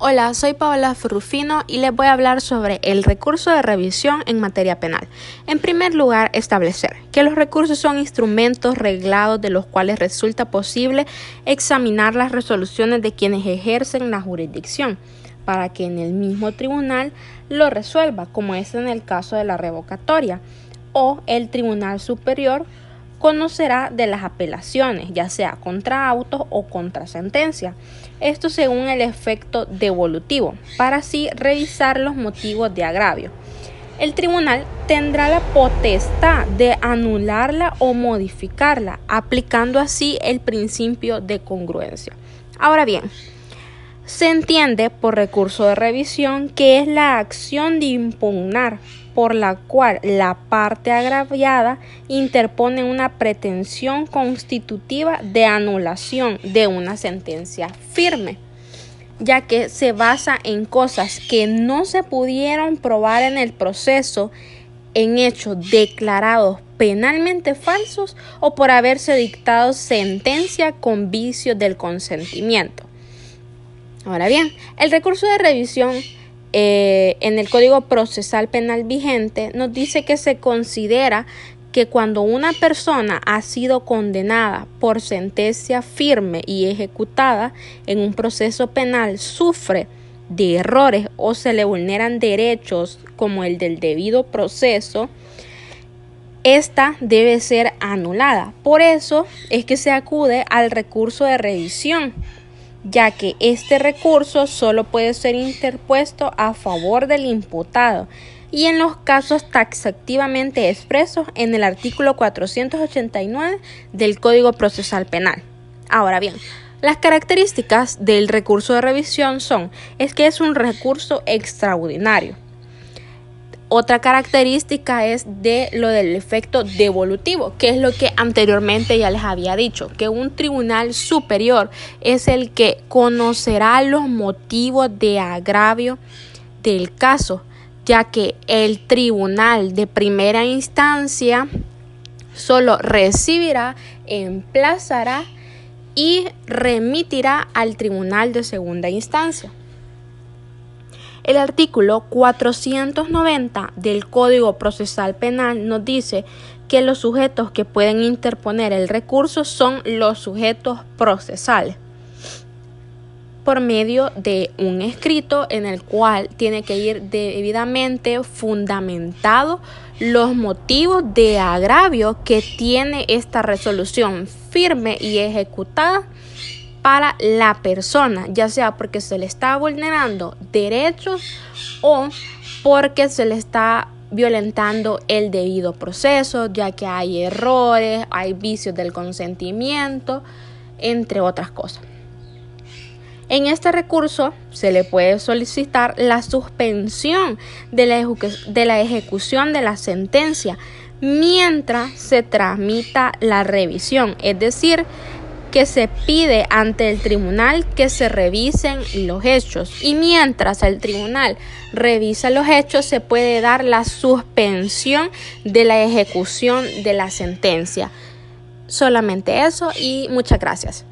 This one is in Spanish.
Hola, soy Paola Ferrufino y les voy a hablar sobre el recurso de revisión en materia penal. En primer lugar, establecer que los recursos son instrumentos reglados de los cuales resulta posible examinar las resoluciones de quienes ejercen la jurisdicción para que en el mismo tribunal lo resuelva, como es en el caso de la revocatoria, o el Tribunal Superior conocerá de las apelaciones, ya sea contra autos o contra sentencia. Esto según el efecto devolutivo, para así revisar los motivos de agravio. El tribunal tendrá la potestad de anularla o modificarla, aplicando así el principio de congruencia. Ahora bien, se entiende por recurso de revisión que es la acción de impugnar por la cual la parte agraviada interpone una pretensión constitutiva de anulación de una sentencia firme, ya que se basa en cosas que no se pudieron probar en el proceso en hechos declarados penalmente falsos o por haberse dictado sentencia con vicio del consentimiento. Ahora bien, el recurso de revisión eh, en el Código Procesal Penal vigente nos dice que se considera que cuando una persona ha sido condenada por sentencia firme y ejecutada en un proceso penal sufre de errores o se le vulneran derechos como el del debido proceso, esta debe ser anulada. Por eso es que se acude al recurso de revisión ya que este recurso solo puede ser interpuesto a favor del imputado y en los casos taxativamente expresos en el artículo 489 del Código Procesal Penal. Ahora bien, las características del recurso de revisión son es que es un recurso extraordinario otra característica es de lo del efecto devolutivo, que es lo que anteriormente ya les había dicho, que un tribunal superior es el que conocerá los motivos de agravio del caso, ya que el tribunal de primera instancia solo recibirá, emplazará y remitirá al tribunal de segunda instancia. El artículo 490 del Código Procesal Penal nos dice que los sujetos que pueden interponer el recurso son los sujetos procesales por medio de un escrito en el cual tiene que ir debidamente fundamentado los motivos de agravio que tiene esta resolución firme y ejecutada para la persona, ya sea porque se le está vulnerando derechos o porque se le está violentando el debido proceso, ya que hay errores, hay vicios del consentimiento, entre otras cosas. En este recurso se le puede solicitar la suspensión de la, de la ejecución de la sentencia mientras se tramita la revisión, es decir, que se pide ante el tribunal que se revisen los hechos y mientras el tribunal revisa los hechos se puede dar la suspensión de la ejecución de la sentencia. Solamente eso y muchas gracias.